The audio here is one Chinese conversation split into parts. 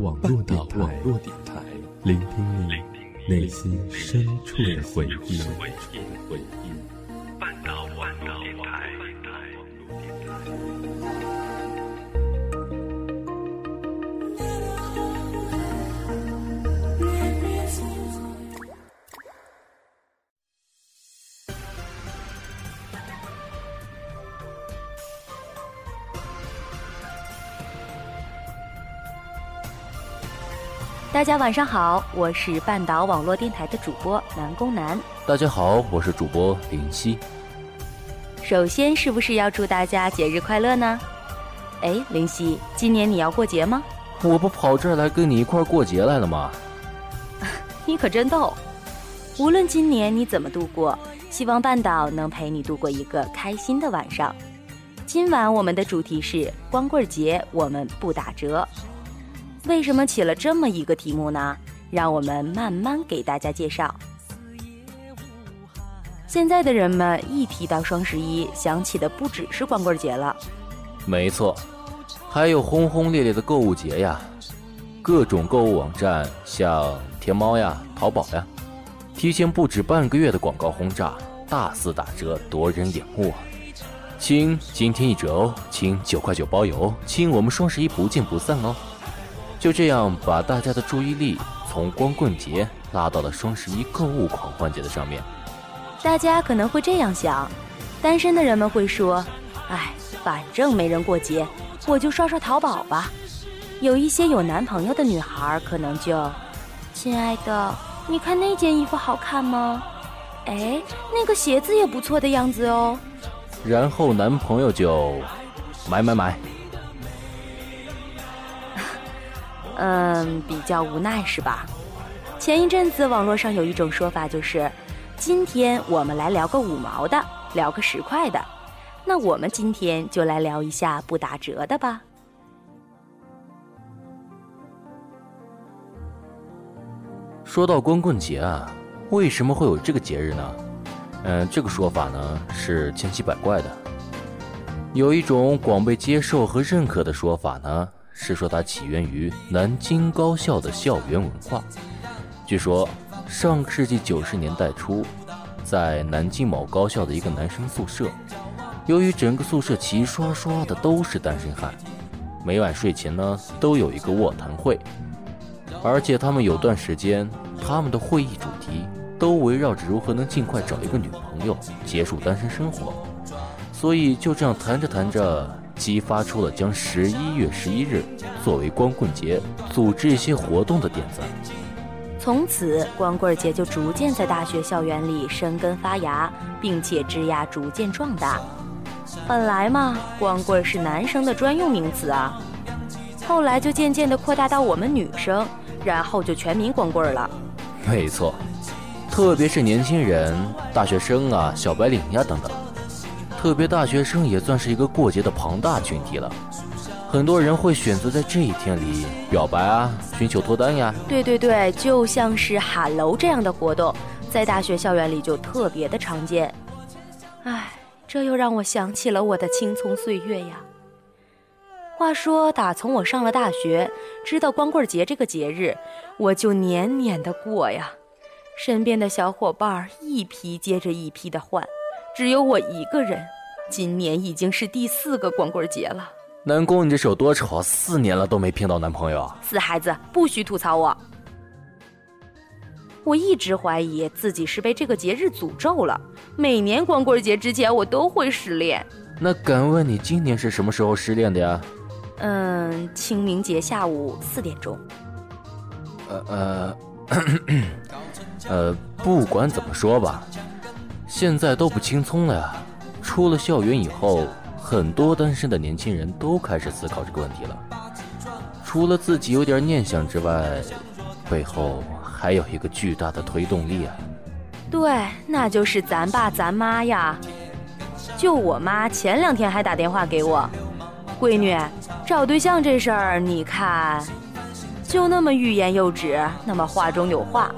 网络电台，聆听你内心深处的回忆。大家晚上好，我是半岛网络电台的主播南宫南。大家好，我是主播林夕。首先，是不是要祝大家节日快乐呢？哎，林夕，今年你要过节吗？我不跑这儿来跟你一块儿过节来了吗？你可真逗！无论今年你怎么度过，希望半岛能陪你度过一个开心的晚上。今晚我们的主题是光棍节，我们不打折。为什么起了这么一个题目呢？让我们慢慢给大家介绍。现在的人们一提到双十一，想起的不只是光棍节了。没错，还有轰轰烈烈的购物节呀，各种购物网站，像天猫呀、淘宝呀，提前不止半个月的广告轰炸，大肆打折，夺人眼目！亲，今天一折哦！亲，九块九包邮！亲，我们双十一不见不散哦！就这样把大家的注意力从光棍节拉到了双十一购物狂欢节的上面。大家可能会这样想：单身的人们会说，哎，反正没人过节，我就刷刷淘宝吧。有一些有男朋友的女孩可能就，亲爱的，你看那件衣服好看吗？哎，那个鞋子也不错的样子哦。然后男朋友就，买买买。嗯，比较无奈是吧？前一阵子网络上有一种说法，就是今天我们来聊个五毛的，聊个十块的，那我们今天就来聊一下不打折的吧。说到光棍节啊，为什么会有这个节日呢？嗯，这个说法呢是千奇百怪的。有一种广被接受和认可的说法呢。是说它起源于南京高校的校园文化。据说，上个世纪九十年代初，在南京某高校的一个男生宿舍，由于整个宿舍齐刷刷的都是单身汉，每晚睡前呢都有一个卧谈会，而且他们有段时间，他们的会议主题都围绕着如何能尽快找一个女朋友，结束单身生活。所以就这样谈着谈着。激发出了将十一月十一日作为光棍节组织一些活动的点子。从此，光棍节就逐渐在大学校园里生根发芽，并且枝桠逐渐壮大。本来嘛，光棍是男生的专用名词啊，后来就渐渐的扩大到我们女生，然后就全民光棍了。没错，特别是年轻人、大学生啊、小白领呀等等。特别大学生也算是一个过节的庞大群体了，很多人会选择在这一天里表白啊，寻求脱单呀。对对对，就像是喊楼这样的活动，在大学校园里就特别的常见。唉，这又让我想起了我的青葱岁月呀。话说，打从我上了大学，知道光棍节这个节日，我就年年的过呀，身边的小伙伴一批接着一批的换。只有我一个人，今年已经是第四个光棍节了。南宫，你这手多丑，四年了都没骗到男朋友。死孩子，不许吐槽我！我一直怀疑自己是被这个节日诅咒了，每年光棍节之前我都会失恋。那敢问你今年是什么时候失恋的呀？嗯，清明节下午四点钟。呃呃，呃，不管怎么说吧。现在都不轻松了呀！出了校园以后，很多单身的年轻人都开始思考这个问题了。除了自己有点念想之外，背后还有一个巨大的推动力啊！对，那就是咱爸咱妈呀！就我妈前两天还打电话给我，闺女，找对象这事儿，你看，就那么欲言又止，那么话中有话。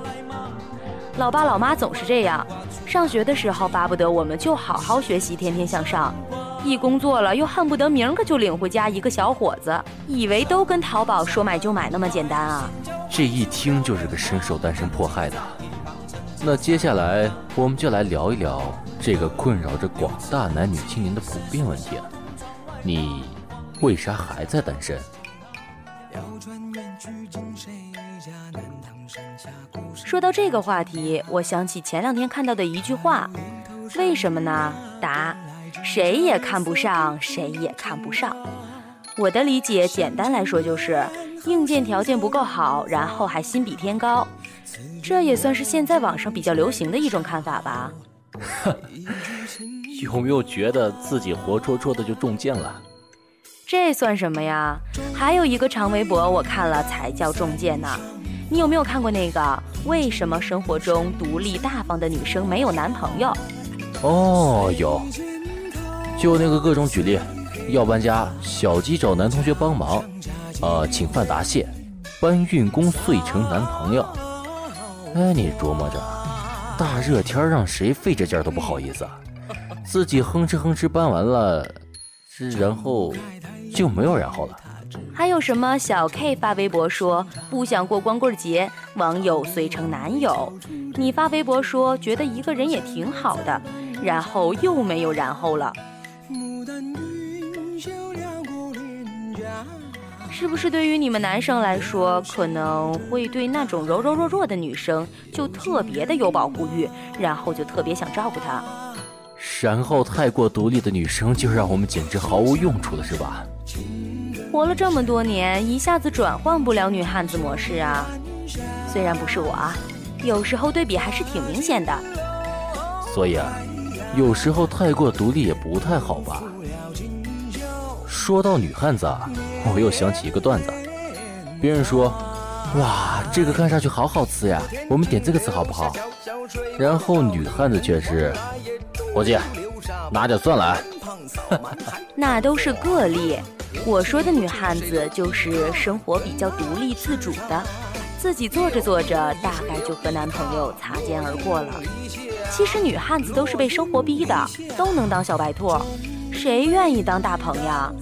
老爸老妈总是这样。上学的时候，巴不得我们就好好学习，天天向上。一工作了又恨不得明个就领回家一个小伙子，以为都跟淘宝说买就买那么简单啊？这一听就是个深受单身迫害的。那接下来我们就来聊一聊这个困扰着广大男女青年的普遍问题：你为啥还在单身？说到这个话题，我想起前两天看到的一句话：为什么呢？答：谁也看不上，谁也看不上。我的理解，简单来说就是硬件条件不够好，然后还心比天高。这也算是现在网上比较流行的一种看法吧。有没有觉得自己活戳戳的就中箭了？这算什么呀？还有一个长微博我看了才叫中箭呢。你有没有看过那个？为什么生活中独立大方的女生没有男朋友？哦，有，就那个各种举例，要搬家，小鸡找男同学帮忙，呃，请饭答谢，搬运工遂成男朋友。哎，你琢磨着，大热天让谁费这劲都不好意思，自己哼哧哼哧搬完了，然后就没有然后了。还有什么小 K 发微博说不想过光棍节，网友遂成男友。你发微博说觉得一个人也挺好的，然后又没有然后了。是不是对于你们男生来说，可能会对那种柔柔弱弱的女生就特别的有保护欲，然后就特别想照顾她？然后太过独立的女生就让我们简直毫无用处了，是吧？活了这么多年，一下子转换不了女汉子模式啊。虽然不是我，有时候对比还是挺明显的。所以啊，有时候太过独立也不太好吧。说到女汉子啊，我又想起一个段子。别人说：“哇，这个看上去好好吃呀，我们点这个吃好不好？”然后女汉子却是：“伙计，拿点蒜来。”那都是个例。我说的女汉子就是生活比较独立自主的，自己做着做着，大概就和男朋友擦肩而过了。其实女汉子都是被生活逼的，都能当小白兔，谁愿意当大鹏呀？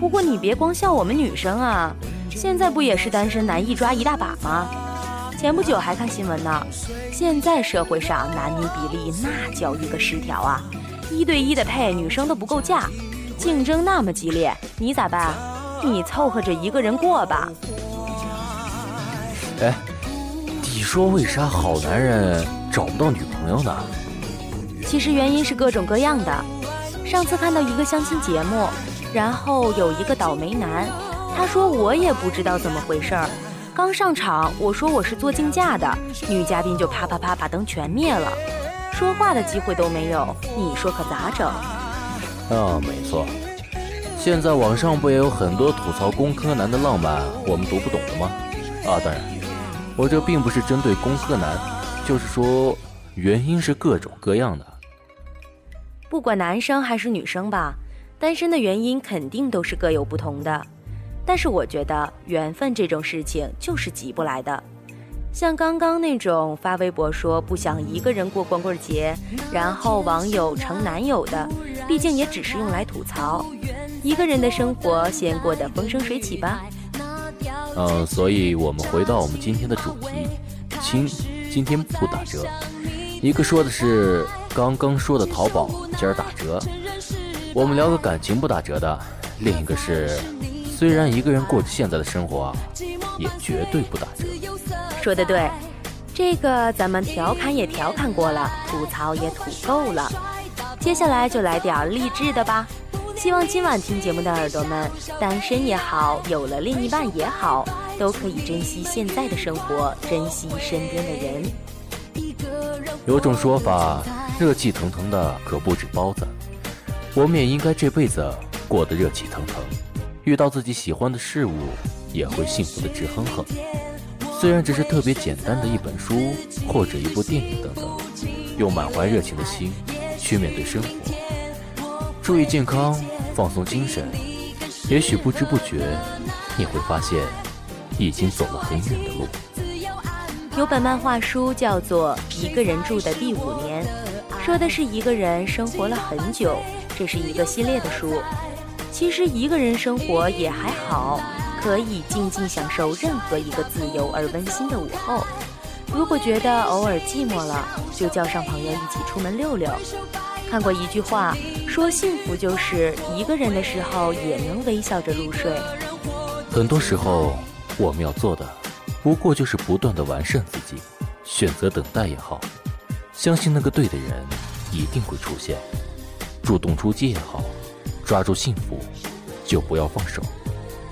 不过你别光笑我们女生啊，现在不也是单身男一抓一大把吗？前不久还看新闻呢，现在社会上男女比例那叫一个失调啊，一对一的配女生都不够嫁。竞争那么激烈，你咋办？你凑合着一个人过吧。哎，你说为啥好男人找不到女朋友呢？其实原因是各种各样的。上次看到一个相亲节目，然后有一个倒霉男，他说我也不知道怎么回事儿。刚上场，我说我是做竞价的，女嘉宾就啪啪啪把灯全灭了，说话的机会都没有。你说可咋整？啊，没错，现在网上不也有很多吐槽工科男的浪漫，我们读不懂的吗？啊，当然，我这并不是针对工科男，就是说原因是各种各样的。不管男生还是女生吧，单身的原因肯定都是各有不同的。但是我觉得缘分这种事情就是急不来的。像刚刚那种发微博说不想一个人过光棍节，然后网友成男友的，毕竟也只是用来吐槽。一个人的生活先过得风生水起吧。嗯，所以我们回到我们今天的主题，亲，今天不打折。一个说的是刚刚说的淘宝今儿打折，我们聊个感情不打折的。另一个是，虽然一个人过着现在的生活，也绝对不打折。说的对，这个咱们调侃也调侃过了，吐槽也吐够了，接下来就来点励志的吧。希望今晚听节目的耳朵们，单身也好，有了另一半也好，都可以珍惜现在的生活，珍惜身边的人。有种说法，热气腾腾的可不止包子，我们也应该这辈子过得热气腾腾，遇到自己喜欢的事物，也会幸福的直哼哼。虽然只是特别简单的一本书或者一部电影等等，用满怀热情的心去面对生活，注意健康，放松精神，也许不知不觉你会发现，已经走了很远的路。有本漫画书叫做《一个人住的第五年》，说的是一个人生活了很久，这是一个系列的书。其实一个人生活也还好，可以静静享受任何一个自由而温馨的午后。如果觉得偶尔寂寞了，就叫上朋友一起出门溜溜。看过一句话，说幸福就是一个人的时候也能微笑着入睡。很多时候，我们要做的，不过就是不断的完善自己，选择等待也好，相信那个对的人一定会出现，主动出击也好，抓住幸福，就不要放手。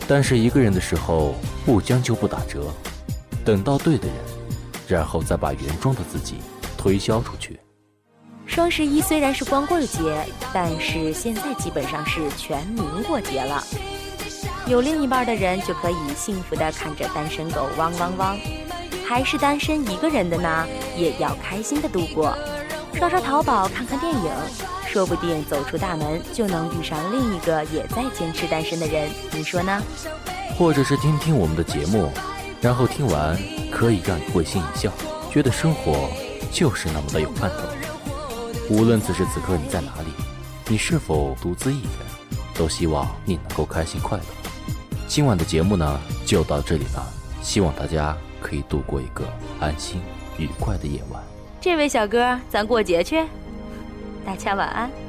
但是一个人的时候，不将就不打折，等到对的人，然后再把原装的自己推销出去。双十一虽然是光棍节，但是现在基本上是全民过节了。有另一半的人就可以幸福的看着单身狗汪汪汪，还是单身一个人的呢，也要开心的度过。刷刷淘宝，看看电影，说不定走出大门就能遇上另一个也在坚持单身的人，你说呢？或者是听听我们的节目，然后听完可以让你会心一笑，觉得生活就是那么的有盼头。无论此时此刻你在哪里，你是否独自一人，都希望你能够开心快乐。今晚的节目呢，就到这里了。希望大家可以度过一个安心愉快的夜晚。这位小哥，咱过节去，大家晚安。